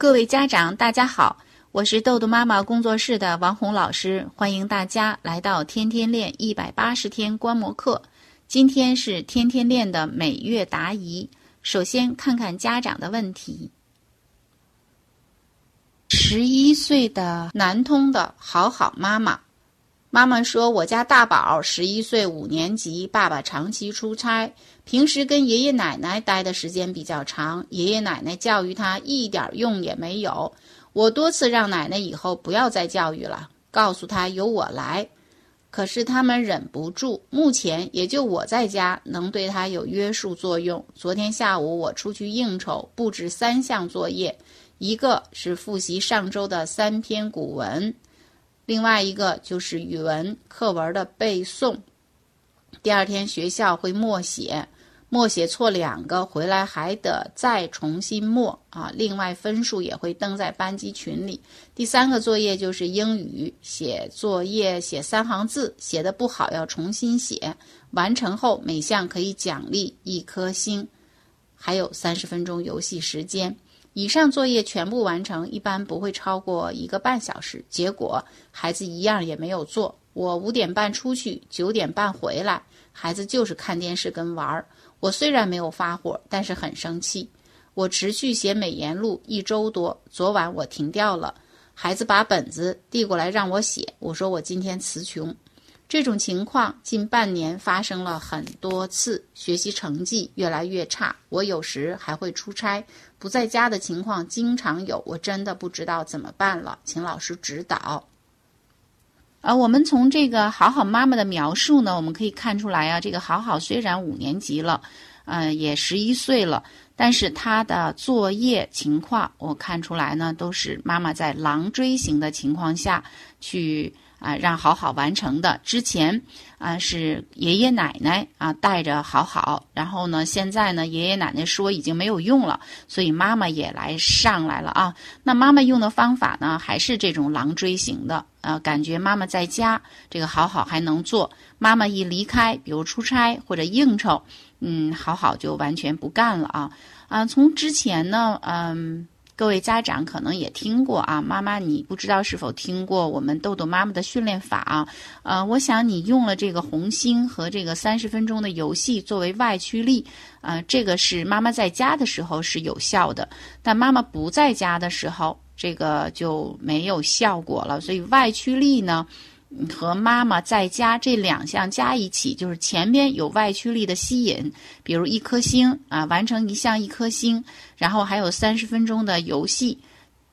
各位家长，大家好，我是豆豆妈妈工作室的王红老师，欢迎大家来到天天练一百八十天观摩课。今天是天天练的每月答疑，首先看看家长的问题。十一岁的南通的好好妈妈，妈妈说：“我家大宝十一岁，五年级，爸爸长期出差，平时跟爷爷奶奶待的时间比较长，爷爷奶奶教育他一点用也没有。我多次让奶奶以后不要再教育了，告诉他由我来，可是他们忍不住。目前也就我在家能对他有约束作用。昨天下午我出去应酬，布置三项作业，一个是复习上周的三篇古文。”另外一个就是语文课文的背诵，第二天学校会默写，默写错两个回来还得再重新默啊。另外分数也会登在班级群里。第三个作业就是英语写作业，写三行字，写的不好要重新写，完成后每项可以奖励一颗星，还有三十分钟游戏时间。以上作业全部完成，一般不会超过一个半小时。结果孩子一样也没有做。我五点半出去，九点半回来，孩子就是看电视跟玩儿。我虽然没有发火，但是很生气。我持续写美言录一周多，昨晚我停掉了。孩子把本子递过来让我写，我说我今天词穷。这种情况近半年发生了很多次，学习成绩越来越差。我有时还会出差，不在家的情况经常有，我真的不知道怎么办了，请老师指导。啊，我们从这个好好妈妈的描述呢，我们可以看出来啊，这个好好虽然五年级了，呃，也十一岁了，但是他的作业情况，我看出来呢，都是妈妈在狼追型的情况下去。啊，让好好完成的。之前啊是爷爷奶奶啊带着好好，然后呢，现在呢爷爷奶奶说已经没有用了，所以妈妈也来上来了啊。那妈妈用的方法呢，还是这种狼追型的啊。感觉妈妈在家这个好好还能做，妈妈一离开，比如出差或者应酬，嗯，好好就完全不干了啊啊。从之前呢，嗯。各位家长可能也听过啊，妈妈，你不知道是否听过我们豆豆妈妈的训练法啊？呃，我想你用了这个红心和这个三十分钟的游戏作为外驱力，呃，这个是妈妈在家的时候是有效的，但妈妈不在家的时候，这个就没有效果了。所以外驱力呢？和妈妈在家这两项加一起，就是前边有外驱力的吸引，比如一颗星啊，完成一项一颗星，然后还有三十分钟的游戏，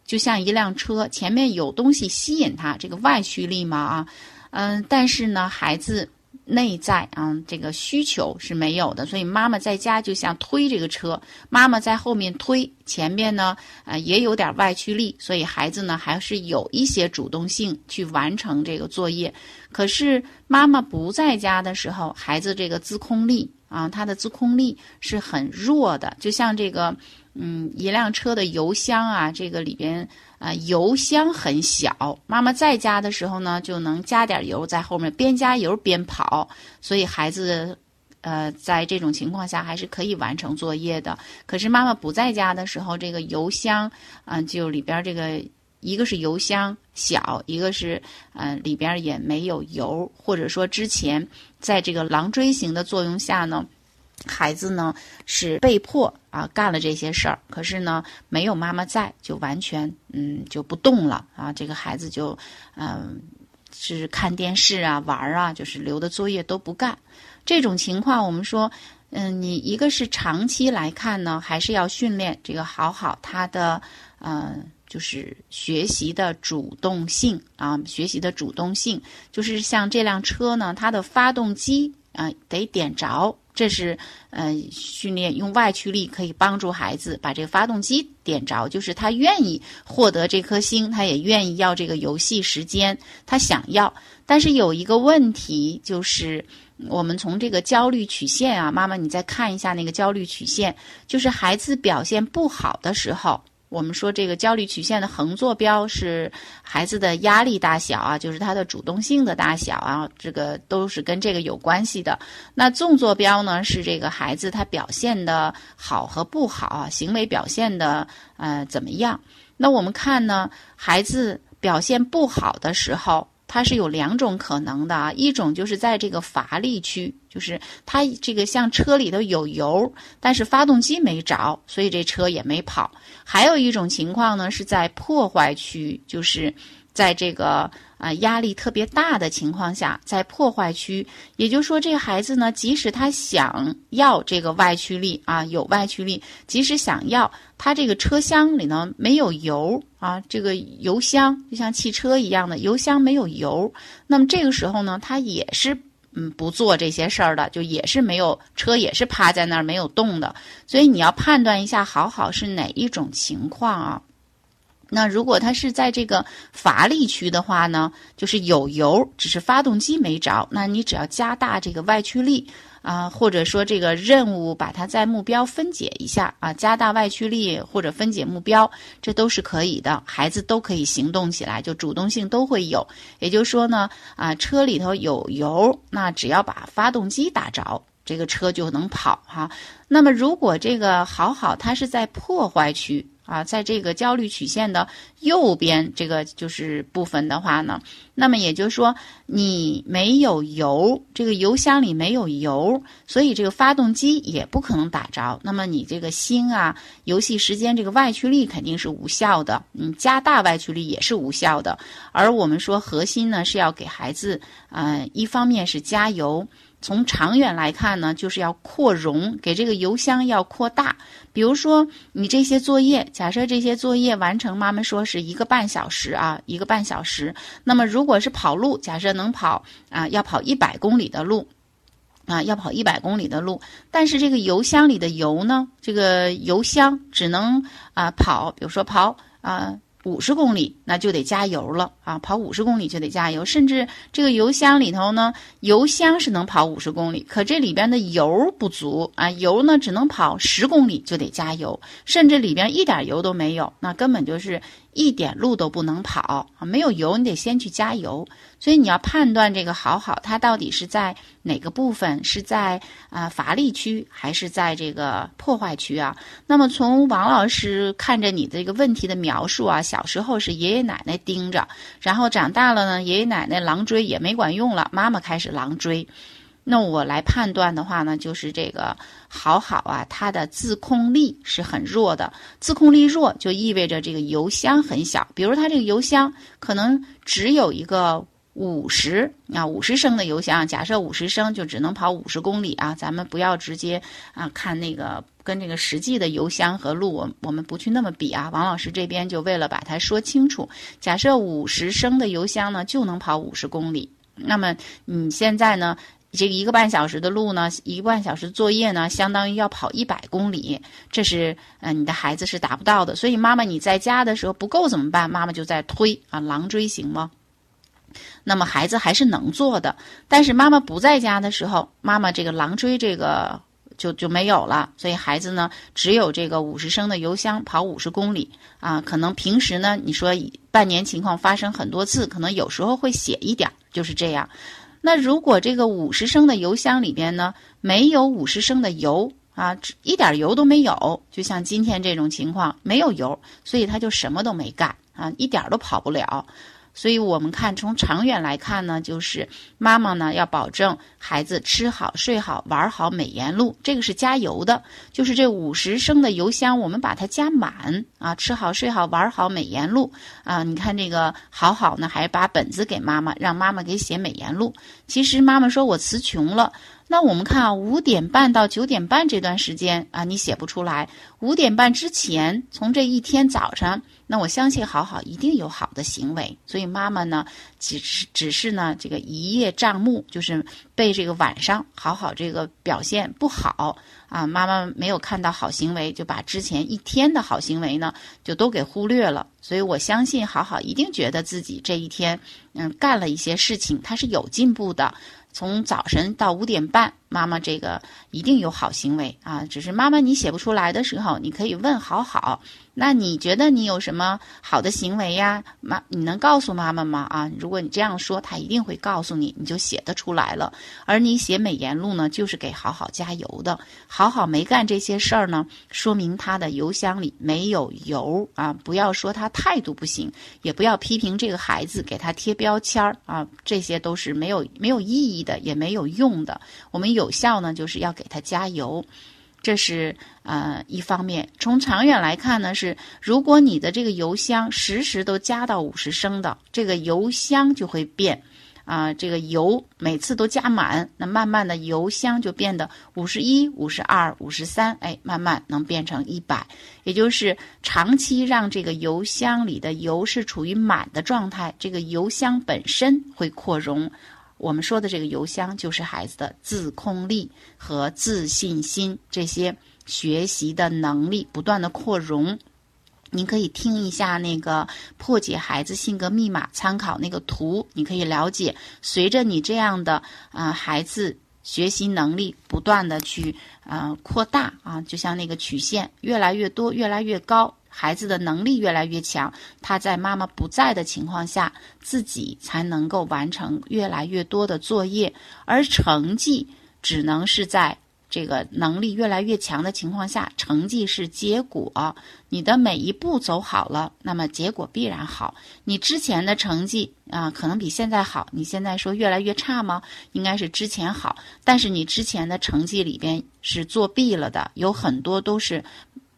就像一辆车，前面有东西吸引他，这个外驱力嘛啊，嗯，但是呢，孩子。内在啊，这个需求是没有的，所以妈妈在家就像推这个车，妈妈在后面推，前面呢，呃，也有点外驱力，所以孩子呢还是有一些主动性去完成这个作业。可是妈妈不在家的时候，孩子这个自控力啊，他的自控力是很弱的，就像这个。嗯，一辆车的油箱啊，这个里边啊，油箱很小。妈妈在家的时候呢，就能加点油在后面，边加油边跑。所以孩子，呃，在这种情况下还是可以完成作业的。可是妈妈不在家的时候，这个油箱啊，就里边这个一个是油箱小，一个是嗯里边也没有油，或者说之前在这个狼追型的作用下呢。孩子呢是被迫啊干了这些事儿，可是呢没有妈妈在，就完全嗯就不动了啊。这个孩子就嗯是看电视啊玩啊，就是留的作业都不干。这种情况我们说，嗯，你一个是长期来看呢，还是要训练这个好好他的嗯就是学习的主动性啊，学习的主动性，就是像这辆车呢，它的发动机啊得点着。这是，呃，训练用外驱力可以帮助孩子把这个发动机点着，就是他愿意获得这颗星，他也愿意要这个游戏时间，他想要。但是有一个问题，就是我们从这个焦虑曲线啊，妈妈你再看一下那个焦虑曲线，就是孩子表现不好的时候。我们说这个焦虑曲线的横坐标是孩子的压力大小啊，就是他的主动性的大小啊，这个都是跟这个有关系的。那纵坐标呢是这个孩子他表现的好和不好，行为表现的呃怎么样？那我们看呢，孩子表现不好的时候。它是有两种可能的啊，一种就是在这个乏力区，就是它这个像车里头有油，但是发动机没着，所以这车也没跑。还有一种情况呢，是在破坏区，就是在这个。啊，压力特别大的情况下，在破坏区，也就是说，这个孩子呢，即使他想要这个外驱力啊，有外驱力，即使想要，他这个车厢里呢没有油啊，这个油箱就像汽车一样的油箱没有油，那么这个时候呢，他也是嗯不做这些事儿的，就也是没有车也是趴在那儿没有动的，所以你要判断一下，好好是哪一种情况啊？那如果它是在这个乏力区的话呢，就是有油，只是发动机没着，那你只要加大这个外驱力啊，或者说这个任务把它在目标分解一下啊，加大外驱力或者分解目标，这都是可以的，孩子都可以行动起来，就主动性都会有。也就是说呢，啊，车里头有油，那只要把发动机打着，这个车就能跑哈。那么如果这个好好它是在破坏区。啊，在这个焦虑曲线的右边，这个就是部分的话呢，那么也就是说，你没有油，这个油箱里没有油，所以这个发动机也不可能打着。那么你这个心啊，游戏时间这个外驱力肯定是无效的，你加大外驱力也是无效的。而我们说核心呢，是要给孩子，嗯，一方面是加油。从长远来看呢，就是要扩容，给这个油箱要扩大。比如说，你这些作业，假设这些作业完成，妈妈说是一个半小时啊，一个半小时。那么如果是跑路，假设能跑啊，要跑一百公里的路，啊，要跑一百公里的路。但是这个油箱里的油呢，这个油箱只能啊跑，比如说跑啊。五十公里那就得加油了啊！跑五十公里就得加油，甚至这个油箱里头呢，油箱是能跑五十公里，可这里边的油不足啊，油呢只能跑十公里就得加油，甚至里边一点油都没有，那根本就是。一点路都不能跑啊！没有油，你得先去加油。所以你要判断这个好好，它到底是在哪个部分？是在啊乏力区，还是在这个破坏区啊？那么从王老师看着你这个问题的描述啊，小时候是爷爷奶奶盯着，然后长大了呢，爷爷奶奶狼追也没管用了，妈妈开始狼追。那我来判断的话呢，就是这个好好啊，它的自控力是很弱的。自控力弱就意味着这个油箱很小，比如它这个油箱可能只有一个五十啊五十升的油箱，假设五十升就只能跑五十公里啊。咱们不要直接啊看那个跟这个实际的油箱和路，我我们不去那么比啊。王老师这边就为了把它说清楚，假设五十升的油箱呢就能跑五十公里，那么你现在呢？这个一个半小时的路呢，一个半小时作业呢，相当于要跑一百公里，这是嗯，你的孩子是达不到的。所以妈妈你在家的时候不够怎么办？妈妈就在推啊，狼追行吗？那么孩子还是能做的，但是妈妈不在家的时候，妈妈这个狼追这个就就没有了。所以孩子呢，只有这个五十升的油箱跑五十公里啊，可能平时呢，你说半年情况发生很多次，可能有时候会写一点，就是这样。那如果这个五十升的油箱里边呢，没有五十升的油啊，一点油都没有，就像今天这种情况，没有油，所以他就什么都没干啊，一点都跑不了。所以我们看，从长远来看呢，就是妈妈呢要保证孩子吃好、睡好、玩好，美颜录，这个是加油的。就是这五十升的油箱，我们把它加满啊，吃好、睡好、玩好，美颜录啊。你看这个好好呢，还把本子给妈妈，让妈妈给写美颜录。其实妈妈说我词穷了。那我们看啊，五点半到九点半这段时间啊，你写不出来。五点半之前，从这一天早上，那我相信好好一定有好的行为。所以妈妈呢，只是只是呢，这个一叶障目，就是被这个晚上好好这个表现不好啊，妈妈没有看到好行为，就把之前一天的好行为呢，就都给忽略了。所以我相信好好一定觉得自己这一天，嗯，干了一些事情，他是有进步的。从早晨到五点半。妈妈这个一定有好行为啊，只是妈妈你写不出来的时候，你可以问好好。那你觉得你有什么好的行为呀？妈，你能告诉妈妈吗？啊，如果你这样说，她一定会告诉你，你就写得出来了。而你写美言录呢，就是给好好加油的。好好没干这些事儿呢，说明他的邮箱里没有油啊！不要说他态度不行，也不要批评这个孩子，给他贴标签儿啊，这些都是没有没有意义的，也没有用的。我们有有效呢，就是要给它加油。这是呃一方面，从长远来看呢，是如果你的这个油箱时时都加到五十升的，这个油箱就会变，啊，这个油每次都加满，那慢慢的油箱就变得五十一、五十二、五十三，哎，慢慢能变成一百，也就是长期让这个油箱里的油是处于满的状态，这个油箱本身会扩容。我们说的这个邮箱，就是孩子的自控力和自信心这些学习的能力不断的扩容。您可以听一下那个破解孩子性格密码，参考那个图，你可以了解，随着你这样的啊孩子学习能力不断的去呃扩大啊，就像那个曲线越来越多，越来越高。孩子的能力越来越强，他在妈妈不在的情况下，自己才能够完成越来越多的作业，而成绩只能是在这个能力越来越强的情况下，成绩是结果。你的每一步走好了，那么结果必然好。你之前的成绩啊，可能比现在好。你现在说越来越差吗？应该是之前好，但是你之前的成绩里边是作弊了的，有很多都是。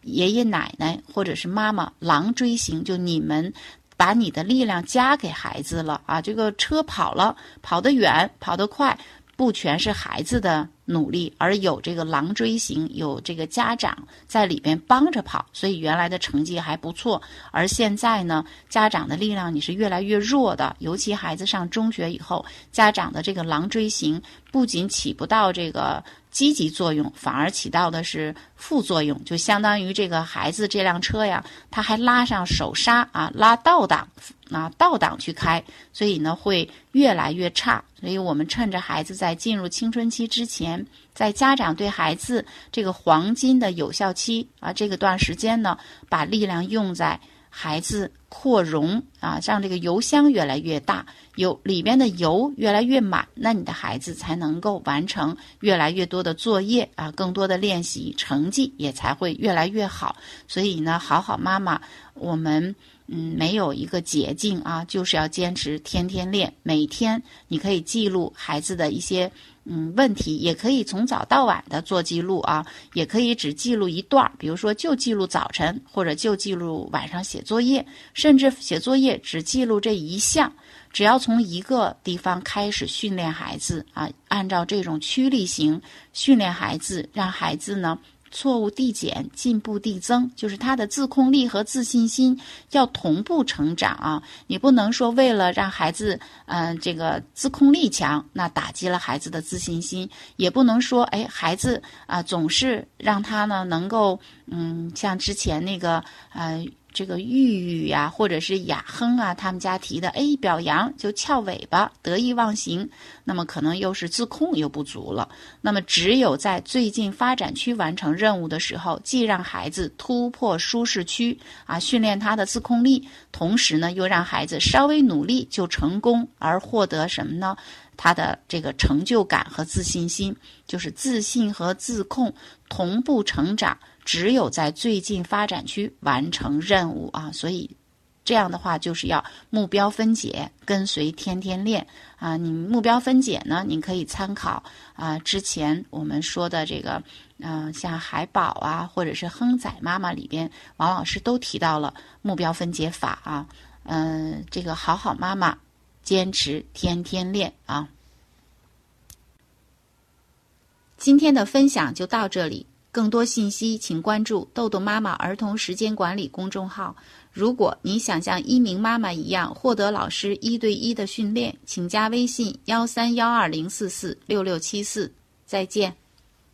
爷爷奶奶或者是妈妈狼追行，就你们把你的力量加给孩子了啊！这个车跑了，跑得远，跑得快，不全是孩子的努力，而有这个狼追形，有这个家长在里边帮着跑，所以原来的成绩还不错。而现在呢，家长的力量你是越来越弱的，尤其孩子上中学以后，家长的这个狼追形不仅起不到这个。积极作用反而起到的是副作用，就相当于这个孩子这辆车呀，他还拉上手刹啊，拉倒档啊，倒档去开，所以呢会越来越差。所以我们趁着孩子在进入青春期之前，在家长对孩子这个黄金的有效期啊这个段时间呢，把力量用在。孩子扩容啊，让这个油箱越来越大，油里边的油越来越满，那你的孩子才能够完成越来越多的作业啊，更多的练习，成绩也才会越来越好。所以呢，好好妈妈，我们嗯没有一个捷径啊，就是要坚持天天练，每天你可以记录孩子的一些。嗯，问题也可以从早到晚的做记录啊，也可以只记录一段，比如说就记录早晨，或者就记录晚上写作业，甚至写作业只记录这一项，只要从一个地方开始训练孩子啊，按照这种趋力型训练孩子，让孩子呢。错误递减，进步递增，就是他的自控力和自信心要同步成长啊！你不能说为了让孩子，嗯，这个自控力强，那打击了孩子的自信心；也不能说，哎，孩子啊，总是让他呢能够，嗯，像之前那个，呃。这个玉玉呀，或者是雅亨啊，他们家提的，哎，表扬就翘尾巴，得意忘形，那么可能又是自控又不足了。那么只有在最近发展区完成任务的时候，既让孩子突破舒适区啊，训练他的自控力，同时呢，又让孩子稍微努力就成功，而获得什么呢？他的这个成就感和自信心，就是自信和自控同步成长。只有在最近发展区完成任务啊，所以这样的话就是要目标分解，跟随天天练啊。你目标分解呢，你可以参考啊之前我们说的这个，嗯，像海宝啊，或者是亨仔妈妈里边，王老师都提到了目标分解法啊。嗯，这个好好妈妈坚持天天练啊。今天的分享就到这里。更多信息，请关注“豆豆妈妈儿童时间管理”公众号。如果你想像一鸣妈妈一样获得老师一对一的训练，请加微信：幺三幺二零四四六六七四。再见。